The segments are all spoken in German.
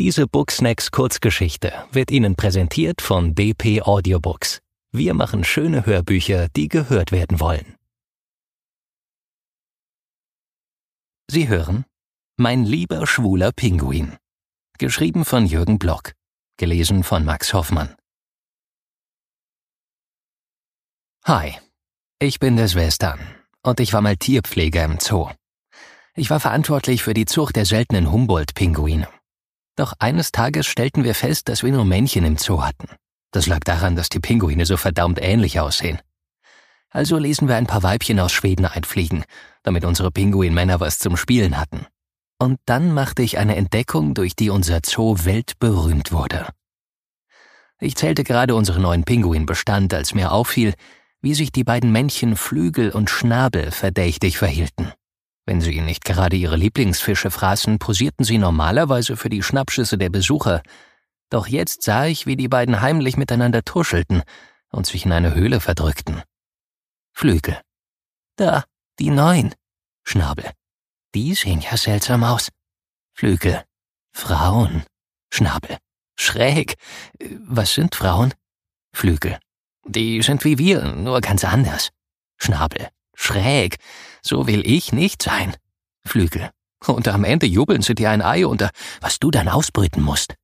Diese Booksnacks Kurzgeschichte wird Ihnen präsentiert von DP Audiobooks. Wir machen schöne Hörbücher, die gehört werden wollen. Sie hören Mein lieber schwuler Pinguin. Geschrieben von Jürgen Block. Gelesen von Max Hoffmann. Hi, ich bin der Western und ich war mal Tierpfleger im Zoo. Ich war verantwortlich für die Zucht der seltenen Humboldt-Pinguine. Doch eines Tages stellten wir fest, dass wir nur Männchen im Zoo hatten. Das lag daran, dass die Pinguine so verdammt ähnlich aussehen. Also ließen wir ein paar Weibchen aus Schweden einfliegen, damit unsere Pinguinmänner was zum Spielen hatten. Und dann machte ich eine Entdeckung, durch die unser Zoo weltberühmt wurde. Ich zählte gerade unseren neuen Pinguinbestand, als mir auffiel, wie sich die beiden Männchen Flügel und Schnabel verdächtig verhielten. Wenn sie nicht gerade ihre Lieblingsfische fraßen, posierten sie normalerweise für die Schnappschüsse der Besucher. Doch jetzt sah ich, wie die beiden heimlich miteinander tuschelten und sich in eine Höhle verdrückten. Flügel. Da, die neuen. Schnabel. Die sehen ja seltsam aus. Flügel. Frauen. Schnabel. Schräg. Was sind Frauen? Flügel. Die sind wie wir, nur ganz anders. Schnabel. Schräg. So will ich nicht sein. Flügel. Und am Ende jubeln sie dir ein Ei unter, was du dann ausbrüten musst.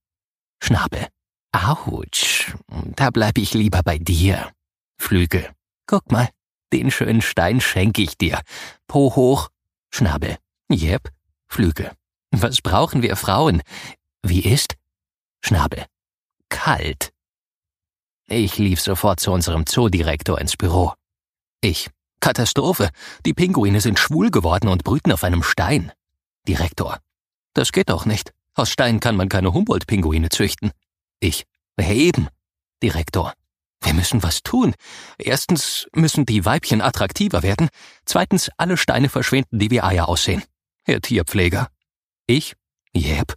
Schnabel. Autsch. Da bleib ich lieber bei dir. Flügel. Guck mal, den schönen Stein schenke ich dir. Po hoch. Schnabel. Jep. Flügel. Was brauchen wir Frauen? Wie ist? Schnabel. Kalt. Ich lief sofort zu unserem Zoodirektor ins Büro. Ich. Katastrophe. Die Pinguine sind schwul geworden und brüten auf einem Stein. Direktor. Das geht doch nicht. Aus Stein kann man keine Humboldt-Pinguine züchten. Ich. Eben. Direktor. Wir müssen was tun. Erstens müssen die Weibchen attraktiver werden. Zweitens alle Steine verschwinden, die wie Eier aussehen. Herr Tierpfleger. Ich? Jep.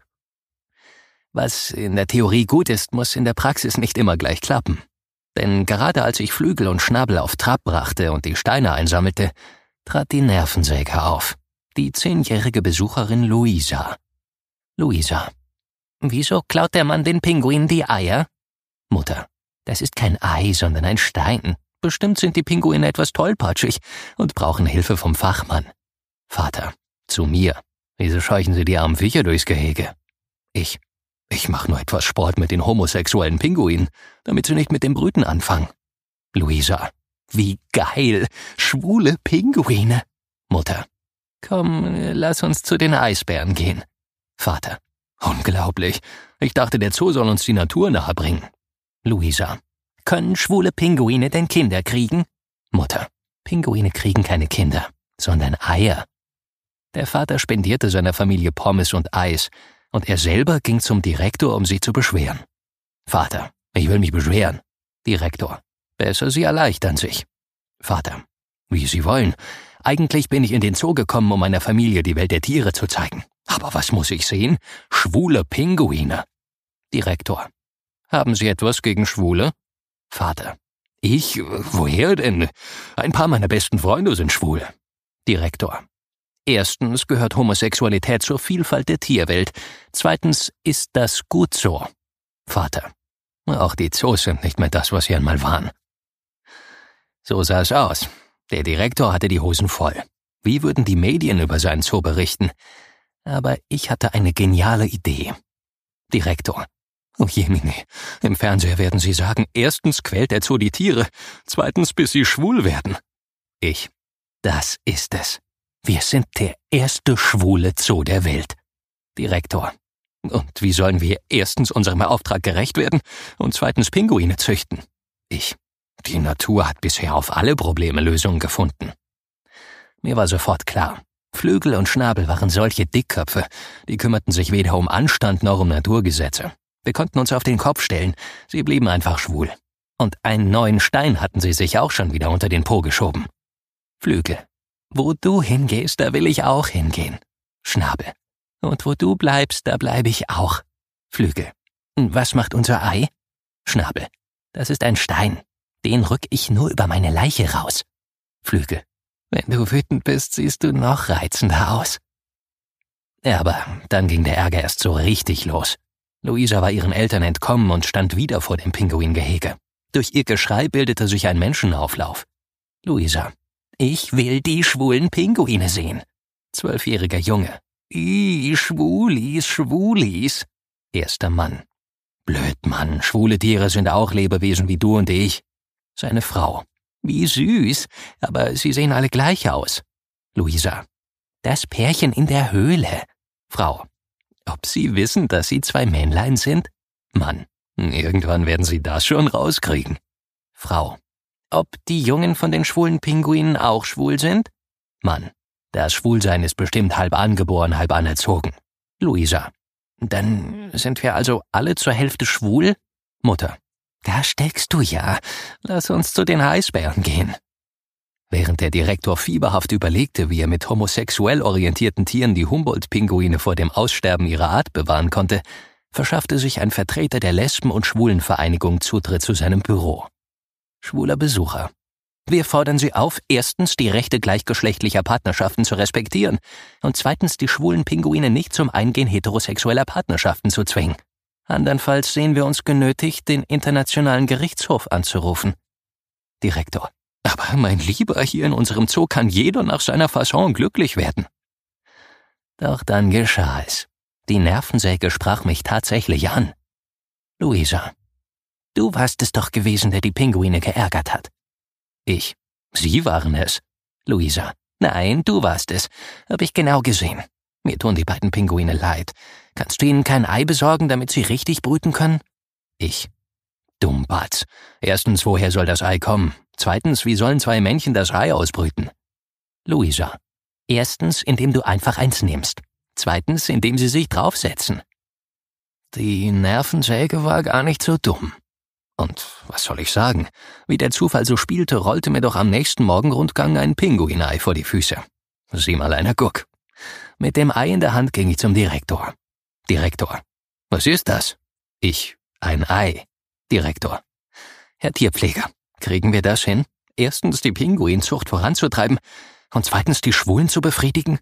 Was in der Theorie gut ist, muss in der Praxis nicht immer gleich klappen. Denn gerade als ich Flügel und Schnabel auf Trab brachte und die Steine einsammelte, trat die Nervensäge auf. Die zehnjährige Besucherin Luisa. Luisa. Wieso klaut der Mann den Pinguinen die Eier? Mutter. Das ist kein Ei, sondern ein Stein. Bestimmt sind die Pinguine etwas tollpatschig und brauchen Hilfe vom Fachmann. Vater. Zu mir. Wieso scheuchen Sie die armen Viecher durchs Gehege? Ich. Ich mache nur etwas Sport mit den homosexuellen Pinguinen, damit sie nicht mit dem Brüten anfangen. Luisa. Wie geil. Schwule Pinguine. Mutter. Komm, lass uns zu den Eisbären gehen. Vater. Unglaublich. Ich dachte, der Zoo soll uns die Natur nahebringen. Luisa. Können schwule Pinguine denn Kinder kriegen? Mutter. Pinguine kriegen keine Kinder, sondern Eier. Der Vater spendierte seiner Familie Pommes und Eis, und er selber ging zum Direktor, um sie zu beschweren. Vater, ich will mich beschweren. Direktor, besser Sie erleichtern sich. Vater, wie Sie wollen. Eigentlich bin ich in den Zoo gekommen, um meiner Familie die Welt der Tiere zu zeigen. Aber was muss ich sehen? Schwule Pinguine. Direktor, haben Sie etwas gegen Schwule? Vater, ich, woher denn? Ein paar meiner besten Freunde sind schwul. Direktor, Erstens gehört Homosexualität zur Vielfalt der Tierwelt. Zweitens ist das gut so. Vater. Auch die Zoos sind nicht mehr das, was sie einmal waren. So sah es aus. Der Direktor hatte die Hosen voll. Wie würden die Medien über seinen Zoo berichten? Aber ich hatte eine geniale Idee. Direktor. Oh Jemine, im Fernseher werden Sie sagen, erstens quält der Zoo die Tiere, zweitens bis sie schwul werden. Ich. Das ist es. Wir sind der erste schwule Zoo der Welt. Direktor. Und wie sollen wir erstens unserem Auftrag gerecht werden und zweitens Pinguine züchten? Ich. Die Natur hat bisher auf alle Probleme Lösungen gefunden. Mir war sofort klar. Flügel und Schnabel waren solche Dickköpfe, die kümmerten sich weder um Anstand noch um Naturgesetze. Wir konnten uns auf den Kopf stellen, sie blieben einfach schwul. Und einen neuen Stein hatten sie sich auch schon wieder unter den Po geschoben. Flügel. Wo du hingehst, da will ich auch hingehen. Schnabel. Und wo du bleibst, da bleibe ich auch. Flügel. Was macht unser Ei? Schnabel. Das ist ein Stein. Den rück ich nur über meine Leiche raus. Flügel. Wenn du wütend bist, siehst du noch reizender aus. Ja, aber dann ging der Ärger erst so richtig los. Luisa war ihren Eltern entkommen und stand wieder vor dem Pinguingehege. Durch ihr Geschrei bildete sich ein Menschenauflauf. Luisa. Ich will die schwulen Pinguine sehen. Zwölfjähriger Junge. Ih, Schwulis, Schwulis. Erster Mann. Blöd, Mann. Schwule Tiere sind auch Lebewesen wie du und ich. Seine Frau. Wie süß. Aber sie sehen alle gleich aus. Luisa. Das Pärchen in der Höhle. Frau. Ob Sie wissen, dass Sie zwei Männlein sind? Mann. Irgendwann werden Sie das schon rauskriegen. Frau. Ob die Jungen von den schwulen Pinguinen auch schwul sind? Mann. Das Schwulsein ist bestimmt halb angeboren, halb anerzogen. Luisa. Dann sind wir also alle zur Hälfte schwul? Mutter. Da steckst du ja. Lass uns zu den Eisbären gehen. Während der Direktor fieberhaft überlegte, wie er mit homosexuell orientierten Tieren die Humboldt-Pinguine vor dem Aussterben ihrer Art bewahren konnte, verschaffte sich ein Vertreter der Lesben- und Schwulenvereinigung Zutritt zu seinem Büro. Schwuler Besucher. Wir fordern Sie auf, erstens die Rechte gleichgeschlechtlicher Partnerschaften zu respektieren und zweitens die schwulen Pinguine nicht zum Eingehen heterosexueller Partnerschaften zu zwingen. Andernfalls sehen wir uns genötigt, den Internationalen Gerichtshof anzurufen. Direktor. Aber mein Lieber, hier in unserem Zoo kann jeder nach seiner Fasson glücklich werden. Doch dann geschah es. Die Nervensäge sprach mich tatsächlich an. Luisa. Du warst es doch gewesen, der die Pinguine geärgert hat. Ich. Sie waren es. Luisa. Nein, du warst es. Hab ich genau gesehen. Mir tun die beiden Pinguine leid. Kannst du ihnen kein Ei besorgen, damit sie richtig brüten können? Ich. Dummbatz. Erstens, woher soll das Ei kommen? Zweitens, wie sollen zwei Männchen das Ei ausbrüten? Luisa. Erstens, indem du einfach eins nimmst. Zweitens, indem sie sich draufsetzen. Die Nervensäge war gar nicht so dumm. Und was soll ich sagen? Wie der Zufall so spielte, rollte mir doch am nächsten Morgenrundgang ein Pinguinei vor die Füße. Sieh mal einer Guck. Mit dem Ei in der Hand ging ich zum Direktor. Direktor. Was ist das? Ich. Ein Ei. Direktor. Herr Tierpfleger, kriegen wir das hin? Erstens die Pinguinzucht voranzutreiben und zweitens die Schwulen zu befriedigen?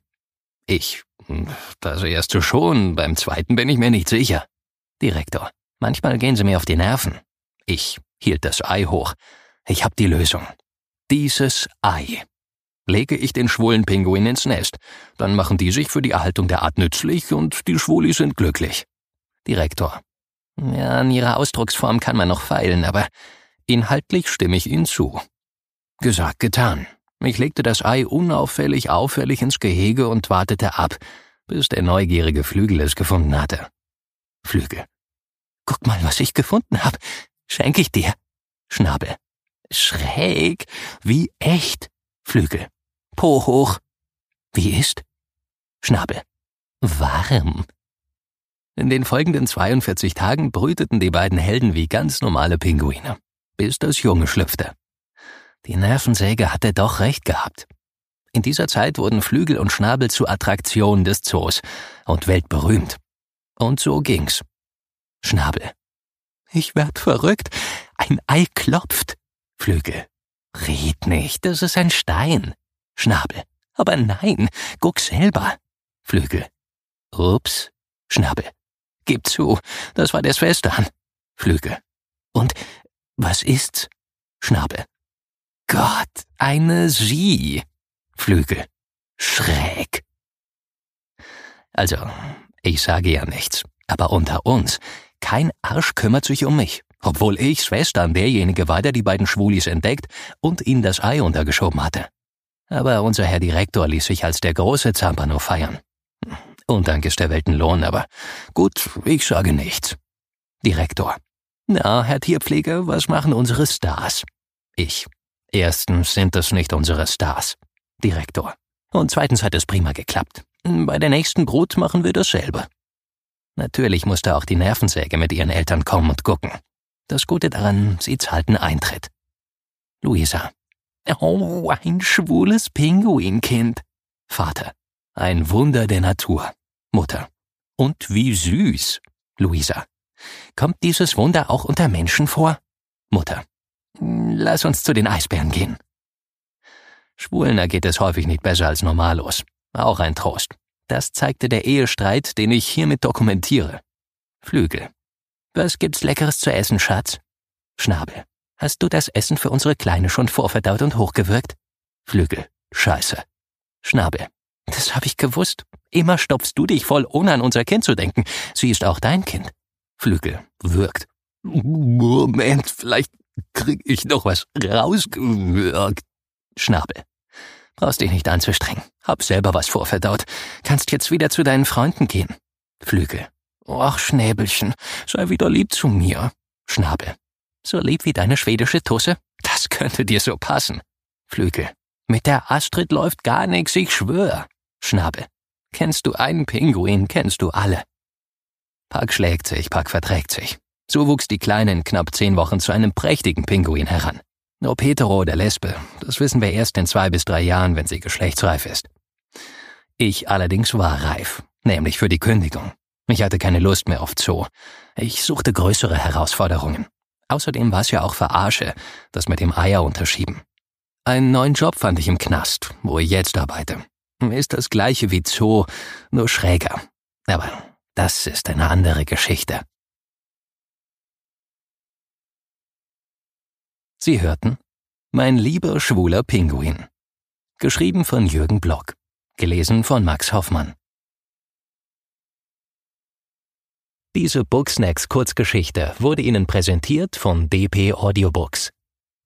Ich. Das erste schon, beim zweiten bin ich mir nicht sicher. Direktor. Manchmal gehen Sie mir auf die Nerven. Ich hielt das Ei hoch. Ich hab die Lösung. Dieses Ei. Lege ich den schwulen Pinguin ins Nest, dann machen die sich für die Erhaltung der Art nützlich und die Schwulis sind glücklich. Direktor. Ja, an ihrer Ausdrucksform kann man noch feilen, aber inhaltlich stimme ich Ihnen zu. Gesagt, getan. Ich legte das Ei unauffällig auffällig ins Gehege und wartete ab, bis der neugierige Flügel es gefunden hatte. Flügel. Guck mal, was ich gefunden hab. Schenk ich dir. Schnabel. Schräg. Wie echt. Flügel. Po hoch. Wie ist? Schnabel. Warm. In den folgenden 42 Tagen brüteten die beiden Helden wie ganz normale Pinguine, bis das Junge schlüpfte. Die Nervensäge hatte doch recht gehabt. In dieser Zeit wurden Flügel und Schnabel zu Attraktionen des Zoos und weltberühmt. Und so ging's. Schnabel. Ich werd verrückt. Ein Ei klopft. Flügel. Red nicht, das ist ein Stein. Schnabel. Aber nein, guck selber. Flügel. Ups. Schnabel. Gib zu, das war der Schwestern. Flügel. Und was ist's? Schnabel. Gott, eine Sie. Flügel. Schräg. Also, ich sage ja nichts, aber unter uns, kein Arsch kümmert sich um mich, obwohl ich Schwestern derjenige war, der die beiden Schwulis entdeckt und ihnen das Ei untergeschoben hatte. Aber unser Herr Direktor ließ sich als der große Zampano feiern. Undank ist der Weltenlohn, aber gut, ich sage nichts. Direktor. Na, Herr Tierpfleger, was machen unsere Stars? Ich. Erstens sind es nicht unsere Stars. Direktor. Und zweitens hat es prima geklappt. Bei der nächsten Brut machen wir dasselbe. Natürlich musste auch die Nervensäge mit ihren Eltern kommen und gucken. Das Gute daran, sie zahlten Eintritt. Luisa. Oh, ein schwules Pinguinkind. Vater. Ein Wunder der Natur. Mutter. Und wie süß. Luisa. Kommt dieses Wunder auch unter Menschen vor? Mutter. Lass uns zu den Eisbären gehen. Schwulen ergeht es häufig nicht besser als normalos. Auch ein Trost. Das zeigte der Ehestreit, den ich hiermit dokumentiere. Flügel. Was gibt's Leckeres zu essen, Schatz? Schnabel. Hast du das Essen für unsere Kleine schon vorverdaut und hochgewürgt? Flügel. Scheiße. Schnabel. Das hab ich gewusst. Immer stopfst du dich voll, ohne an unser Kind zu denken. Sie ist auch dein Kind. Flügel. Wirkt. Moment, vielleicht krieg ich noch was rausgewürgt. Schnabel. Brauchst dich nicht anzustrengen. Hab selber was vorverdaut. Kannst jetzt wieder zu deinen Freunden gehen. Flügel. Ach, Schnäbelchen, sei wieder lieb zu mir. Schnabel. So lieb wie deine schwedische Tusse? Das könnte dir so passen. Flügel. Mit der Astrid läuft gar nix, ich schwör. Schnabel. Kennst du einen Pinguin, kennst du alle. Pack schlägt sich, Pack verträgt sich. So wuchs die Kleine in knapp zehn Wochen zu einem prächtigen Pinguin heran. Ob hetero oder lesbe, das wissen wir erst in zwei bis drei Jahren, wenn sie geschlechtsreif ist. Ich allerdings war reif, nämlich für die Kündigung. Ich hatte keine Lust mehr auf Zoo. Ich suchte größere Herausforderungen. Außerdem war es ja auch Verarsche, das mit dem Eier unterschieben. Einen neuen Job fand ich im Knast, wo ich jetzt arbeite. Ist das gleiche wie Zoo, nur schräger. Aber das ist eine andere Geschichte. Sie hörten Mein lieber schwuler Pinguin. Geschrieben von Jürgen Block. Gelesen von Max Hoffmann. Diese Booksnacks Kurzgeschichte wurde Ihnen präsentiert von DP Audiobooks.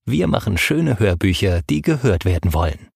Wir machen schöne Hörbücher, die gehört werden wollen.